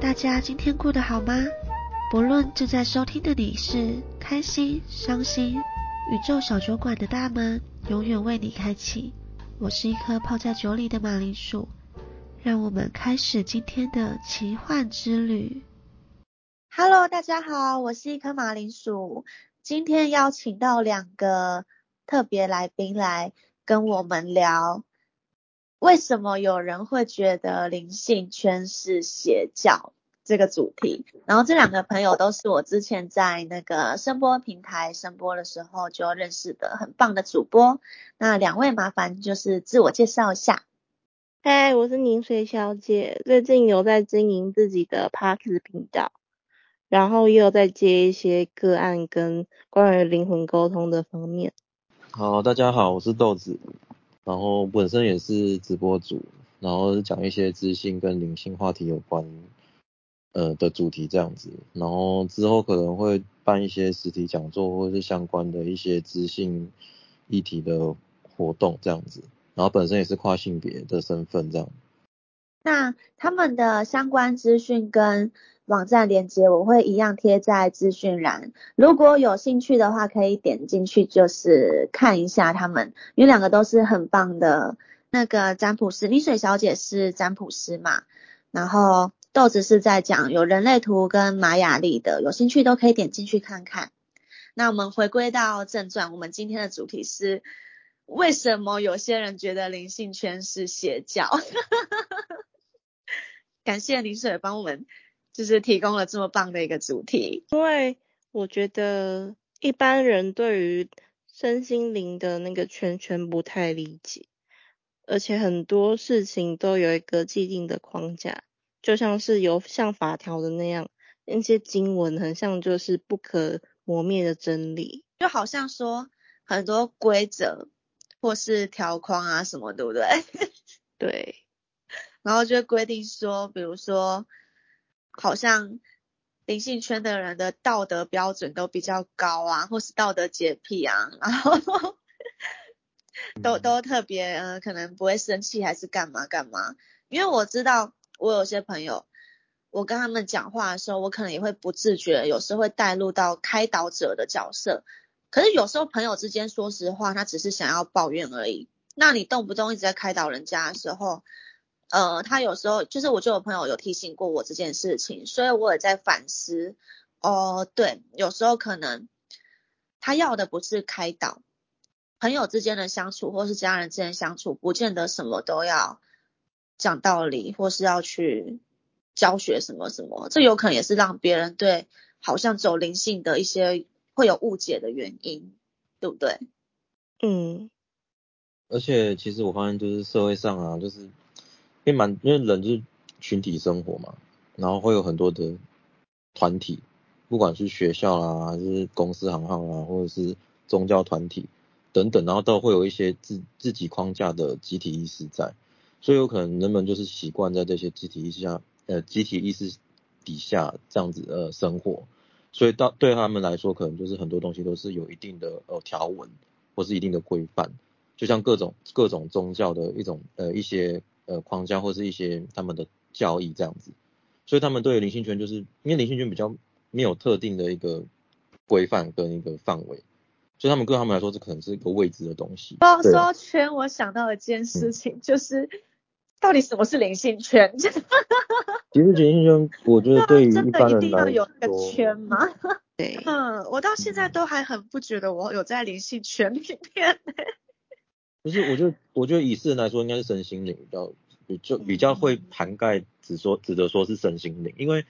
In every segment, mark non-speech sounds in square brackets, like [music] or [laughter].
大家今天过得好吗？不论正在收听的你是开心、伤心，宇宙小酒馆的大门永远为你开启。我是一颗泡在酒里的马铃薯，让我们开始今天的奇幻之旅。Hello，大家好，我是一颗马铃薯，今天邀请到两个特别来宾来跟我们聊。为什么有人会觉得灵性圈是邪教这个主题？然后这两个朋友都是我之前在那个声波平台声波的时候就认识的很棒的主播。那两位麻烦就是自我介绍一下。嗨，我是宁水小姐，最近有在经营自己的 Parks 频道，然后也有在接一些个案跟关于灵魂沟通的方面。好，大家好，我是豆子。然后本身也是直播主，然后讲一些知性跟灵性话题有关，呃的主题这样子。然后之后可能会办一些实体讲座或是相关的一些知性议题的活动这样子。然后本身也是跨性别的身份这样。那他们的相关资讯跟。网站链接我会一样贴在资讯栏，如果有兴趣的话，可以点进去就是看一下他们，因为两个都是很棒的那个占卜师，丽水小姐是占卜师嘛，然后豆子是在讲有人类图跟玛雅历的，有兴趣都可以点进去看看。那我们回归到正传，我们今天的主题是为什么有些人觉得灵性圈是邪教？[laughs] 感谢林水帮我们。就是提供了这么棒的一个主题，因为我觉得一般人对于身心灵的那个圈圈不太理解，而且很多事情都有一个既定的框架，就像是有像法条的那样，那些经文很像就是不可磨灭的真理，就好像说很多规则或是条框啊什么，对不对？[laughs] 对，然后就规定说，比如说。好像灵性圈的人的道德标准都比较高啊，或是道德洁癖啊，然后都都特别呃，可能不会生气还是干嘛干嘛。因为我知道我有些朋友，我跟他们讲话的时候，我可能也会不自觉，有时会带入到开导者的角色。可是有时候朋友之间说实话，他只是想要抱怨而已。那你动不动一直在开导人家的时候，呃，他有时候就是我就有朋友有提醒过我这件事情，所以我也在反思。哦，对，有时候可能他要的不是开导，朋友之间的相处或是家人之间相处，不见得什么都要讲道理，或是要去教学什么什么，这有可能也是让别人对好像走灵性的一些会有误解的原因，对不对？嗯。而且其实我发现就是社会上啊，就是。因为蛮，因为人就是群体生活嘛，然后会有很多的团体，不管是学校啦，还是公司行号啊，或者是宗教团体等等，然后都会有一些自自己框架的集体意识在，所以有可能人们就是习惯在这些集体意识下，呃，集体意识底下这样子呃生活，所以到对他们来说，可能就是很多东西都是有一定的呃条文或是一定的规范，就像各种各种宗教的一种呃一些。呃，框架或是一些他们的教义这样子，所以他们对灵性圈就是因为灵性圈比较没有特定的一个规范跟一个范围，所以他们对他们来说这可能是一个未知的东西。说说圈，我想到一件事情，就是到底什么是灵性圈？[laughs] 其实灵性圈，我觉得对于一般人来说，有个圈吗？对，嗯，我到现在都还很不觉得我有在灵性圈里面。不是，我觉得，我觉得以世人来说，应该是身心灵比较，比就比较会涵盖，只说，指的说是身心灵，因为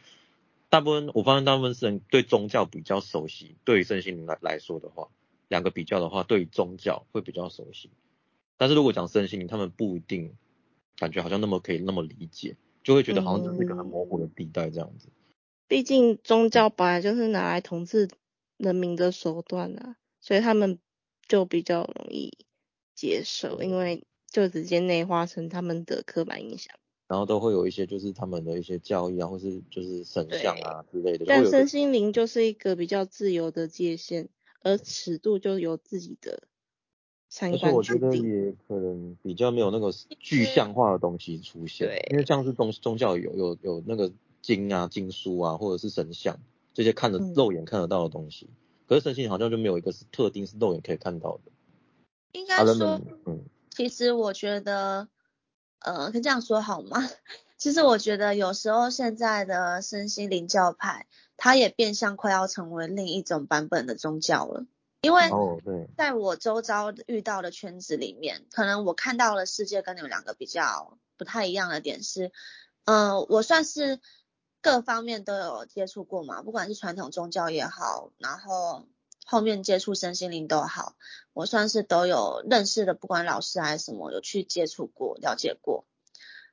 大部分我发现大部分人对宗教比较熟悉，对于身心灵来来说的话，两个比较的话，对于宗教会比较熟悉，但是如果讲身心灵，他们不一定感觉好像那么可以那么理解，就会觉得好像只是一个很模糊的地带这样子。毕竟宗教本来就是拿来统治人民的手段啊，所以他们就比较容易。接受，因为就直接内化成他们的刻板印象，然后都会有一些就是他们的一些教义啊，或是就是神像啊之类的。但身心灵就是一个比较自由的界限，而尺度就由自己的相而且我觉得。也可能比较没有那个具象化的东西出现，对因为像是宗宗教有有有那个经啊、经书啊，或者是神像这些看得嗯肉眼看得到的东西，可是身心好像就没有一个是特定是肉眼可以看到的。应该说，嗯，其实我觉得，呃，可以这样说好吗？[laughs] 其实我觉得有时候现在的身心灵教派，它也变相快要成为另一种版本的宗教了。因为在我周遭遇到的圈子里面，可能我看到的世界跟你们两个比较不太一样的点是，嗯、我算是各方面都有接触过嘛，不管是传统宗教也好，然后后面接触身心灵都好，我算是都有认识的，不管老师还是什么，有去接触过、了解过。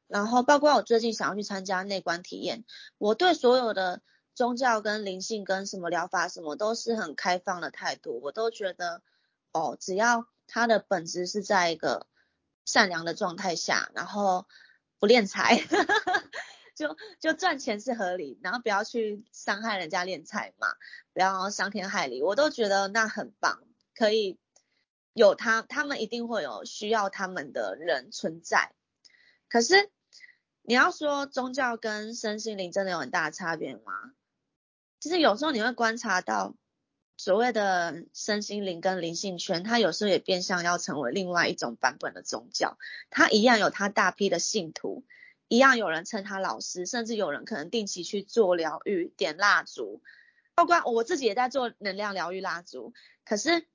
然后包括我最近想要去参加内观体验，我对所有的宗教跟灵性跟什么疗法什么都是很开放的态度，我都觉得哦，只要它的本质是在一个善良的状态下，然后不敛财，就就赚钱是合理，然后不要去伤害人家敛财嘛，不要伤天害理，我都觉得那很棒，可以有他，他们一定会有需要他们的人存在。可是你要说宗教跟身心灵真的有很大的差别吗？其实有时候你会观察到，所谓的身心灵跟灵性圈，它有时候也变相要成为另外一种版本的宗教。它一样有它大批的信徒，一样有人称他老师，甚至有人可能定期去做疗愈、点蜡烛，包括我自己也在做能量疗愈蜡烛。可是，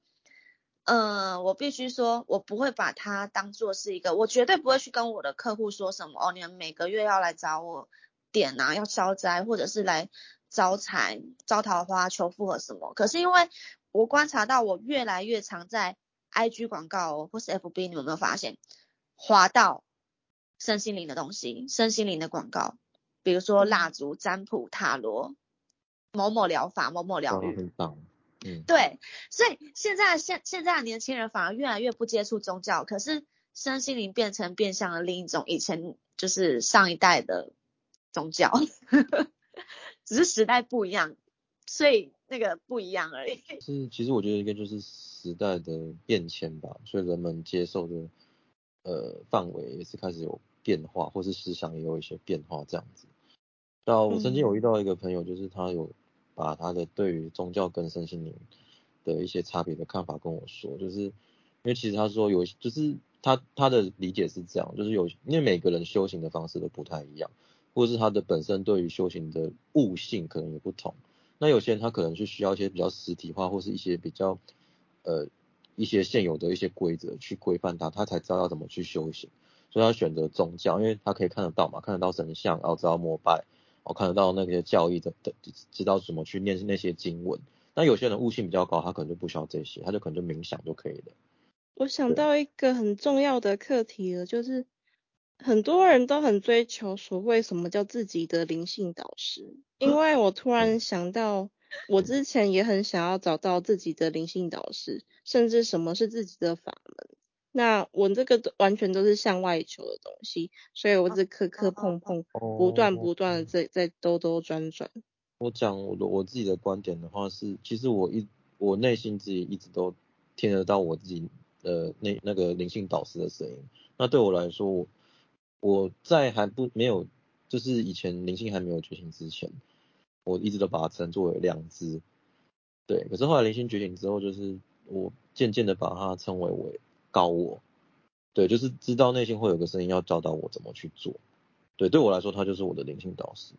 呃，我必须说，我不会把它当做是一个，我绝对不会去跟我的客户说什么哦，你们每个月要来找我点啊，要消灾，或者是来招财、招桃花、求复合什么。可是因为我观察到，我越来越常在 IG 广告哦，或是 FB，你们有没有发现，滑到身心灵的东西，身心灵的广告，比如说蜡烛、占卜、塔罗、某某疗法、某某疗嗯，愈，很棒，嗯，对，所以现在现现在的年轻人反而越来越不接触宗教，可是身心灵变成变相的另一种以前就是上一代的宗教，[laughs] 只是时代不一样，所以那个不一样而已。是，其实我觉得应该就是时代的变迁吧，所以人们接受的呃范围也是开始有变化，或是思想也有一些变化这样子。那我曾经有遇到一个朋友，就是他有把他的对于宗教跟身心灵的一些差别的看法跟我说，就是因为其实他说有，就是他他的理解是这样，就是有因为每个人修行的方式都不太一样，或者是他的本身对于修行的悟性可能也不同。那有些人他可能是需要一些比较实体化，或是一些比较呃一些现有的一些规则去规范他，他才知道要怎么去修行。所以他选择宗教，因为他可以看得到嘛，看得到神像，然后知道膜拜，我看得到那些教义的的，知道怎么去念那些经文。那有些人悟性比较高，他可能就不需要这些，他就可能就冥想就可以了。我想到一个很重要的课题了，就是很多人都很追求所谓什么叫自己的灵性导师，因为我突然想到，我之前也很想要找到自己的灵性导师，甚至什么是自己的法门。那我这个完全都是向外求的东西，所以我是磕磕碰碰，不断不断的在在兜兜转转。我讲我的我自己的观点的话是，其实我一我内心自己一直都听得到我自己的那那个灵性导师的声音。那对我来说，我我在还不没有就是以前灵性还没有觉醒之前，我一直都把它称作为良知。对，可是后来灵性觉醒之后，就是我渐渐的把它称为为告我。对，就是知道内心会有个声音要教导我怎么去做。对，对我来说，他就是我的灵性导师。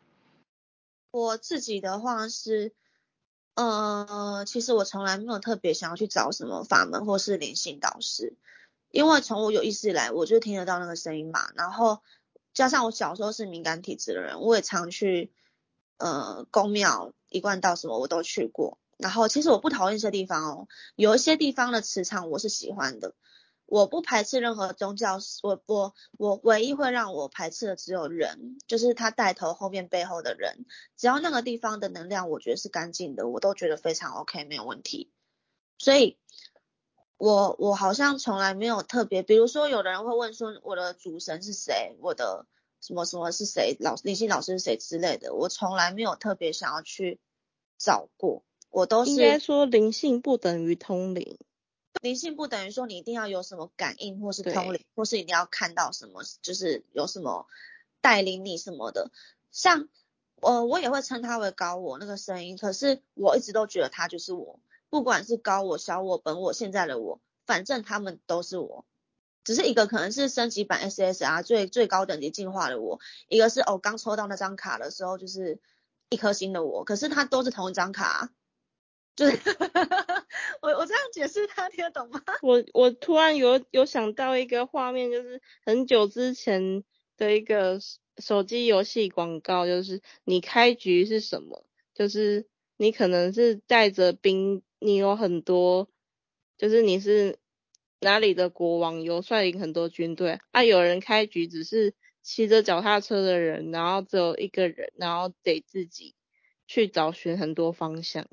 我自己的话是，呃，其实我从来没有特别想要去找什么法门或是灵性导师，因为从我有意识以来，我就听得到那个声音嘛。然后加上我小时候是敏感体质的人，我也常去呃宫庙、一贯道什么我都去过。然后其实我不讨厌一些地方哦，有一些地方的磁场我是喜欢的。我不排斥任何宗教，我我我唯一会让我排斥的只有人，就是他带头后面背后的人，只要那个地方的能量我觉得是干净的，我都觉得非常 OK 没有问题。所以，我我好像从来没有特别，比如说有的人会问说我的主神是谁，我的什么什么是谁，老灵性老师是谁之类的，我从来没有特别想要去找过，我都是应该说灵性不等于通灵。灵性不等于说你一定要有什么感应，或是对通灵，或是一定要看到什么，就是有什么带领你什么的。像呃，我也会称它为高我那个声音，可是我一直都觉得它就是我，不管是高我、小我、本我、现在的我，反正他们都是我。只是一个可能是升级版 SSR 最最高等级进化的我，一个是哦刚抽到那张卡的时候就是一颗星的我，可是它都是同一张卡啊，就是 [laughs] 我我这样解释他听得懂吗？[laughs] 我我突然有有想到一个画面，就是很久之前的一个手机游戏广告，就是你开局是什么？就是你可能是带着兵，你有很多，就是你是哪里的国王，有率领很多军队，啊，有人开局只是骑着脚踏车的人，然后只有一个人，然后得自己去找寻很多方向，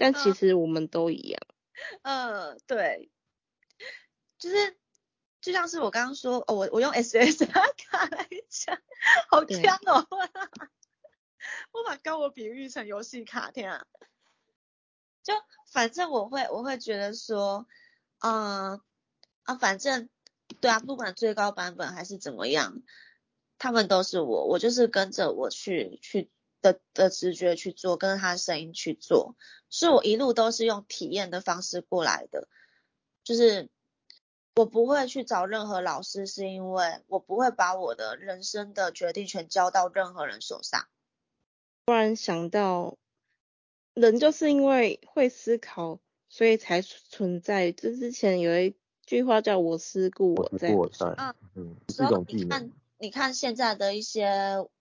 但其嗯实我们都一样。嗯，对，就是就像是我刚刚说，哦，我我用 SSR 卡来讲，好对强哦！[laughs] 我把高我比喻成游戏卡，天啊！就反正我会我会觉得说，嗯啊，反正对啊，不管最高版本还是怎么样，他们都是我，我就是跟着我去去的的直觉去做，跟着他的声音去做，所以我一路都是用体验的方式过来的，就是我不会去找任何老师，是因为我不会把我的人生的决定权交到任何人手上。突然想到，人就是因为会思考，所以才存在。这之前有一句话叫“我思故我在”，我在嗯，一种技能你看，，现在的一些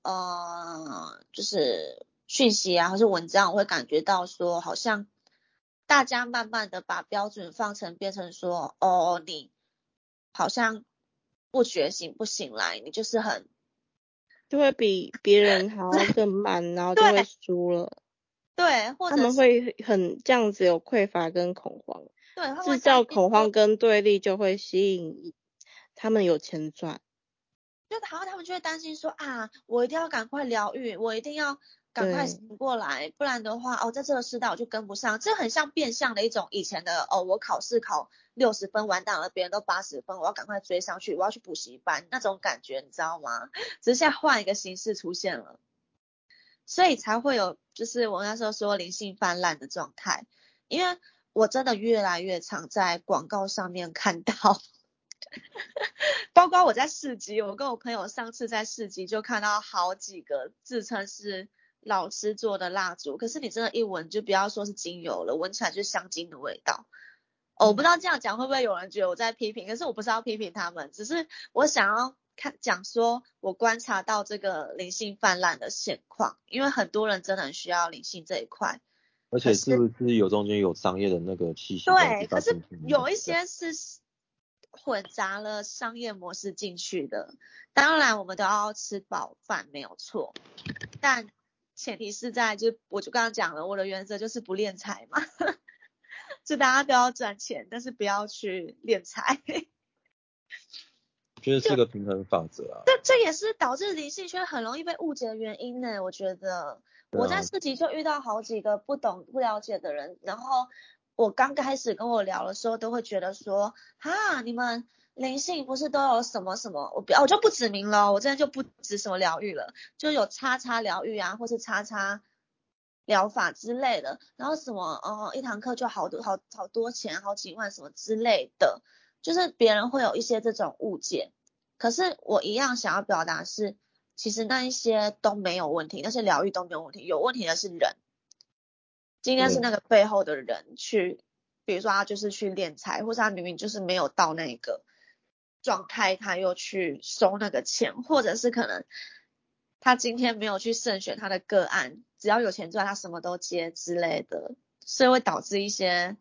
呃，就是讯息啊，或是文章，我会感觉到说，好像大家慢慢的把标准放成变成说，哦，你好像不觉醒不醒来，你就是很就会比别人还要更 [laughs] 慢，然后就会输了。对，或他们会很这样子有匮乏跟恐慌，对，制造恐慌跟对立，就会吸引他们有钱赚。就好像他们就会担心说啊，我一定要赶快疗愈，我一定要赶快醒过来，不然的话，哦，在这个世道我就跟不上。这很像变相的一种以前的哦，我考试考六十分完蛋了，别人都八十分，我要赶快追上去，我要去补习班那种感觉，你知道吗？只是现在换一个形式出现了，所以才会有就是我那时候说灵性泛滥的状态，因为我真的越来越常在广告上面看到。[laughs] 包括我在市集，我跟我朋友上次在市集就看到好几个自称是老师做的蜡烛，可是你真的，一闻就不要说是精油了，闻起来就是香精的味道。哦，我不知道这样讲会不会有人觉得我在批评，可是我不是要批评他们，只是我想要看讲说我观察到这个灵性泛滥的现况，因为很多人真的很需要灵性这一块。而且是不是有中间有商业的那个气息？对，可是有一些是混杂了商业模式进去的。当然，我们都要吃饱饭，没有错。但前提是在，就我就刚刚讲了，我的原则就是不敛财嘛，[laughs] 就大家都要赚钱，但是不要去敛财。觉得是个平衡法则啊。这这也是导致灵性圈很容易被误解的原因呢。我觉得啊我在市集就遇到好几个不懂不了解的人，然后我刚开始跟我聊的时候，都会觉得说，哈，你们灵性不是都有什么什么？我不我就不指名了，我真的就不指什么疗愈了，就有叉叉疗愈啊，或是叉叉。疗法之类的，然后什么，哦，一堂课就好多好好多钱，好几万什么之类的，就是别人会有一些这种误解。可是我一样想要表达是，其实那一些都没有问题，那些疗愈都没有问题，有问题的是人。今天是那个背后的人去，比如说他就是去敛财，或是他明明就是没有到那个状态，他又去收那个钱，或者是可能他今天没有去慎选他的个案，只要有钱赚，他什么都接之类的，所以会导致一些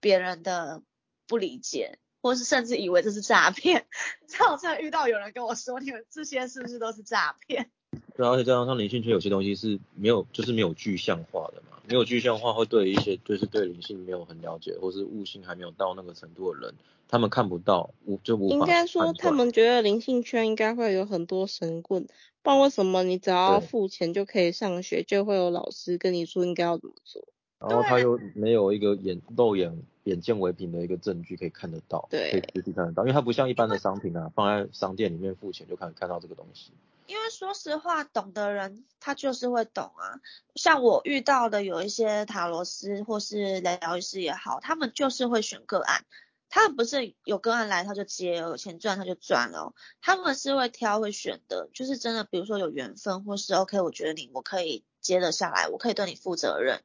别人的不理解。或是甚至以为这是诈骗，[laughs] 这我真的遇到有人跟我说，你们这些是不是都是诈骗？对啊，而且加上像灵性圈有些东西是没有，就是没有具象化的嘛，没有具象化会对一些就是对灵性没有很了解，或是悟性还没有到那个程度的人，他们看不到，无就无法应该说他们觉得灵性圈应该会有很多神棍，不然为什么你只要付钱就可以上学，就会有老师跟你说应该要怎么做？然后他又没有一个眼肉眼眼见为凭的一个证据可以看得到，对可以实际看得到，因为它不像一般的商品啊，放在商店里面付钱就看看到这个东西。因为说实话，懂的人他就是会懂啊。像我遇到的有一些塔罗师或是疗愈师也好，他们就是会选个案，他们不是有个案来他就接，有钱赚他就赚了，他们是会挑会选的，就是真的，比如说有缘分或是 OK，我觉得你我可以接得下来，我可以对你负责任，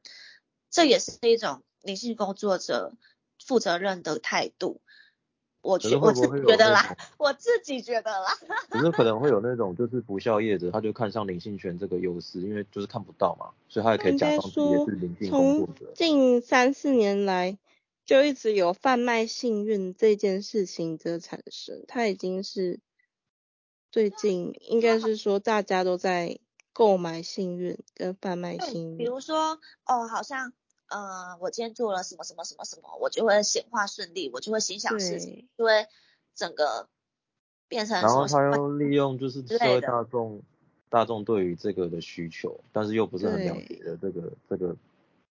这也是一种灵性工作者负责任的态度。我觉我自觉得啦，我自己觉得啦。[laughs] 只是可能会有那种就是不孝业者，他就看上灵性权这个优势，因为就是看不到嘛，所以他也可以假装自己是灵性工作从者。近三四年来就一直有贩卖幸运这件事情的产生，它已经是最近应该是说大家都在购买幸运跟贩卖幸运。比如说，哦，好像，呃，我今天做了什么什么什么什么，我就会显化顺利，我就会心想事成，对，就会整个变成然后他又利用就是社会大众大众对于这个的需求，但是又不是很了解的这个这个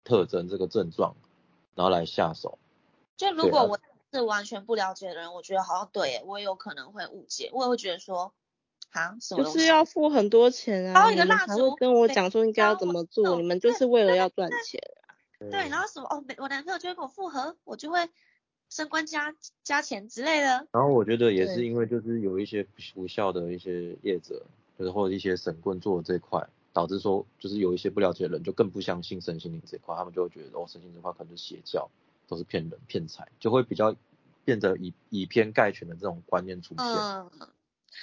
特征这个症状，然后来下手。就如果我是完全不了解的人，我觉得好像对，我也有可能会误解，我也会觉得说，啊？就是要付很多钱啊，包一个你们才会蜡烛跟我讲说应该要怎么做，你们就是为了要赚钱。对，然后什么哦，每我男朋友就会跟我复合，我就会升官加加钱之类的。然后我觉得也是因为就是有一些不不孝的一些业者，就是或者一些神棍做的这一块，导致说就是有一些不了解的人就更不相信身心灵这一块，他们就会觉得哦，身心灵这块可能是邪教，都是骗人骗财，就会比较变得以以偏概全的这种观念出现。嗯，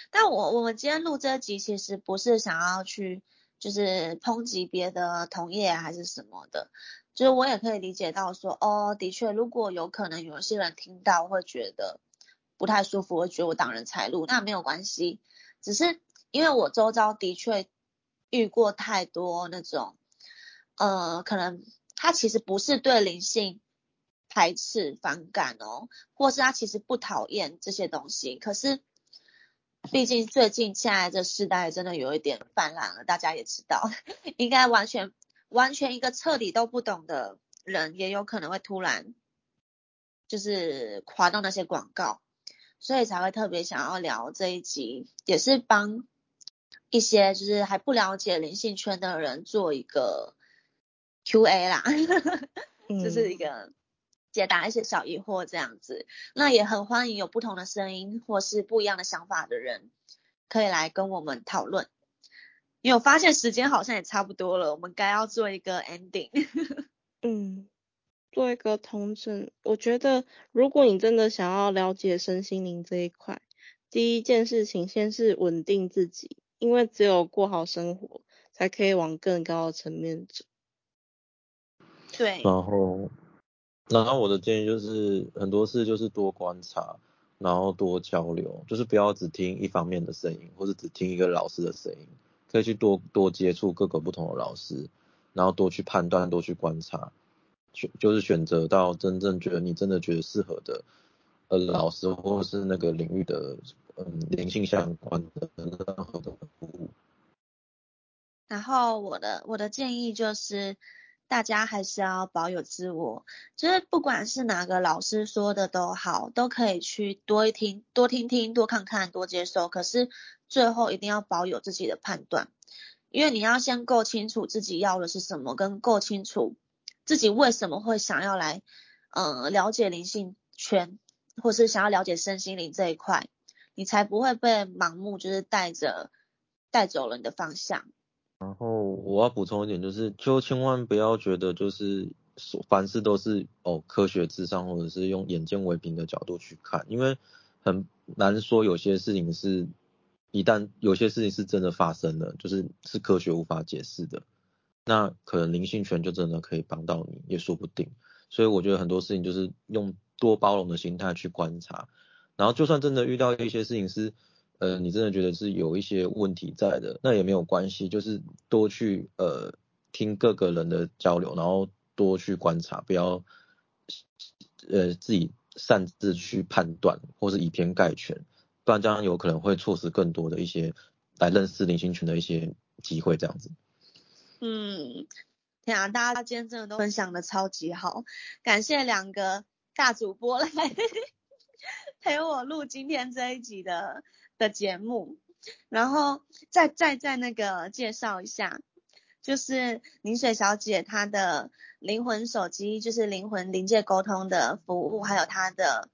但我我们今天录这集其实不是想要去就是抨击别的同业啊还是什么的，就是我也可以理解到说，哦，的确，如果有可能有些人听到会觉得不太舒服，会觉得我挡人财路，那没有关系，只是因为我周遭的确遇过太多那种，呃，可能他其实不是对灵性排斥反感哦，或是他其实不讨厌这些东西，可是毕竟最近现在这世代真的有一点泛滥了，大家也知道，[laughs] 应该完全完全一个彻底都不懂的人，也有可能会突然就是滑到那些广告，所以才会特别想要聊这一集，也是帮一些就是还不了解灵性圈的人做一个 Q&A 啦，[laughs] 就是一嗯，个解答一些小疑惑这样子。那也很欢迎有不同的声音或是不一样的想法的人，可以来跟我们讨论。因为我发现时间好像也差不多了，我们该要做一个 ending。[laughs] 嗯，做一个通证，我觉得如果你真的想要了解身心灵这一块，第一件事情先是稳定自己，因为只有过好生活，才可以往更高的层面走。对，然后，然后我的建议就是很多事就是多观察，然后多交流，就是不要只听一方面的声音，或者只听一个老师的声音，可以去多多接触各个不同的老师，然后多去判断，多去观察，选就是选择到真正觉得你真的觉得适合的呃老师，或者是那个领域的嗯灵性相关的任何的服务。然后我的我的建议就是，大家还是要保有自我，就是不管是哪个老师说的都好，都可以去多一听、多听听、多看看、多接受。可是最后一定要保有自己的判断，因为你要先够清楚自己要的是什么，跟够清楚自己为什么会想要来，呃，了解灵性圈，或是想要了解身心灵这一块，你才不会被盲目就是带着带走了你的方向。然后我要补充一点，就是就千万不要觉得就是所凡事都是哦科学至上，或者是用眼见为凭的角度去看，因为很难说有些事情是一旦有些事情是真的发生了，就是是科学无法解释的，那可能灵性权就真的可以帮到你，也说不定。所以我觉得很多事情就是用多包容的心态去观察，然后就算真的遇到一些事情是。呃，你真的觉得是有一些问题在的，那也没有关系，就是多去呃听各个人的交流，然后多去观察，不要呃自己擅自去判断或是以偏概全，不然这样有可能会错失更多的一些来认识林心群的一些机会，这样子。嗯，天啊，大家今天真的都分享的超级好，感谢两个大主播来 [laughs] 陪我录今天这一集的的节目，然后再再再那个介绍一下，就是凝水小姐她的灵魂手机，就是灵魂灵界沟通的服务，还有她的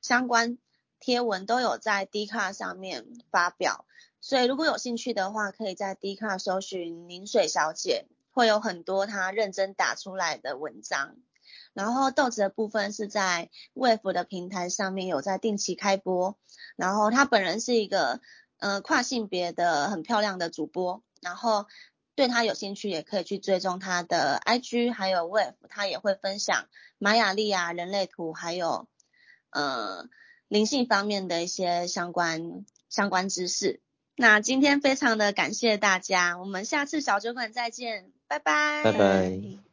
相关贴文都有在 d 卡上面发表，所以如果有兴趣的话，可以在 d 卡搜寻林水小姐，会有很多她认真打出来的文章。然后豆子的部分是在 Wave 的平台上面有在定期开播，然后她本人是一个呃跨性别的很漂亮的主播，然后对她有兴趣也可以去追踪她的 IG，还有 Wave，她也会分享玛雅历啊、人类图，还有呃灵性方面的一些相关相关知识。那今天非常的感谢大家，我们下次小酒馆再见，拜拜。拜拜。